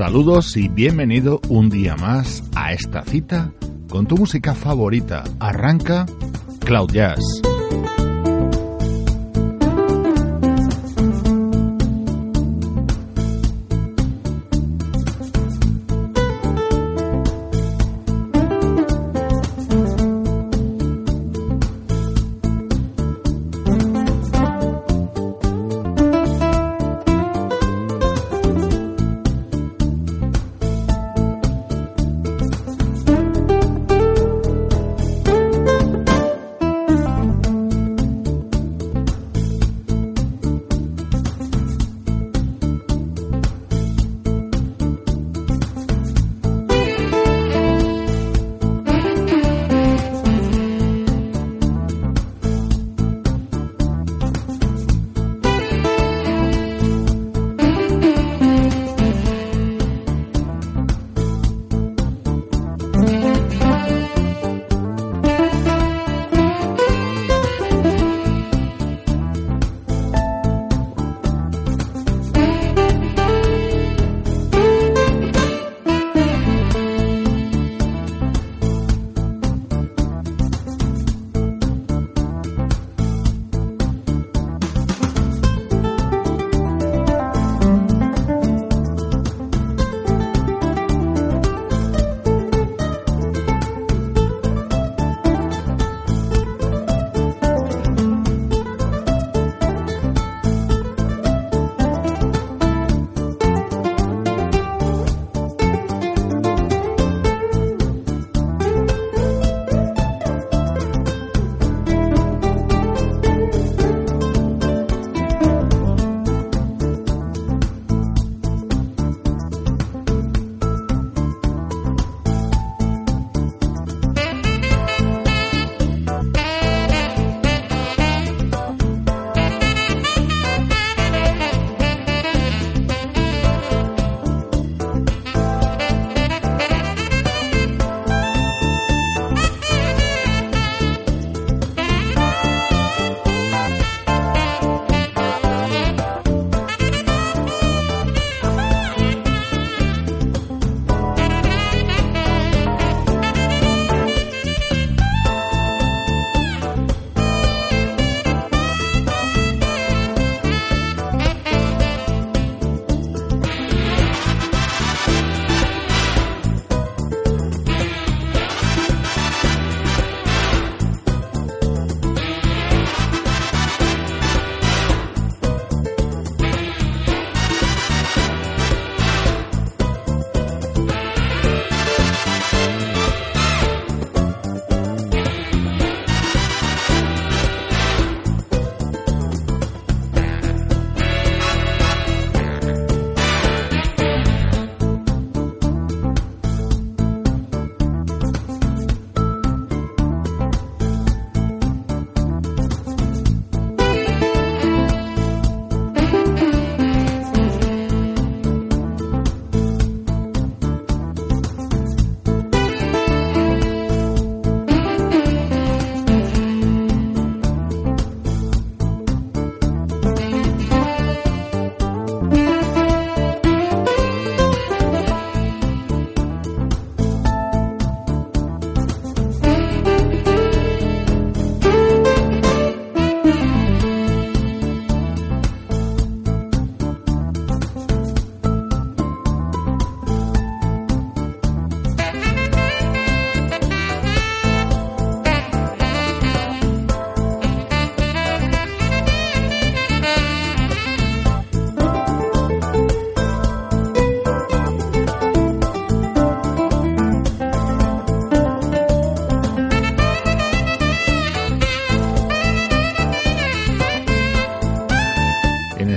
Saludos y bienvenido un día más a esta cita con tu música favorita. Arranca Cloud Jazz.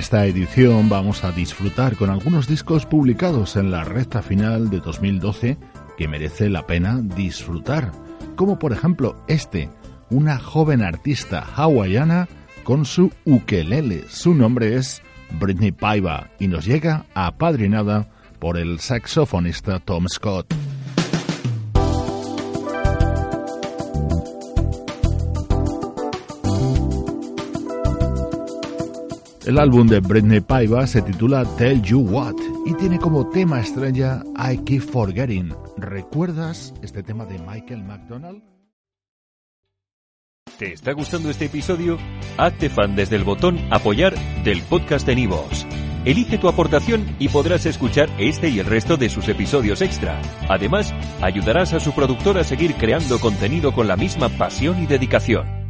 Esta edición vamos a disfrutar con algunos discos publicados en la recta final de 2012 que merece la pena disfrutar, como por ejemplo este, una joven artista hawaiana con su ukelele. Su nombre es Britney Paiva y nos llega apadrinada por el saxofonista Tom Scott. El álbum de Britney Paiva se titula Tell You What y tiene como tema estrella I Keep Forgetting. ¿Recuerdas este tema de Michael McDonald? ¿Te está gustando este episodio? Hazte fan desde el botón Apoyar del podcast de Nivos. Elige tu aportación y podrás escuchar este y el resto de sus episodios extra. Además, ayudarás a su productor a seguir creando contenido con la misma pasión y dedicación.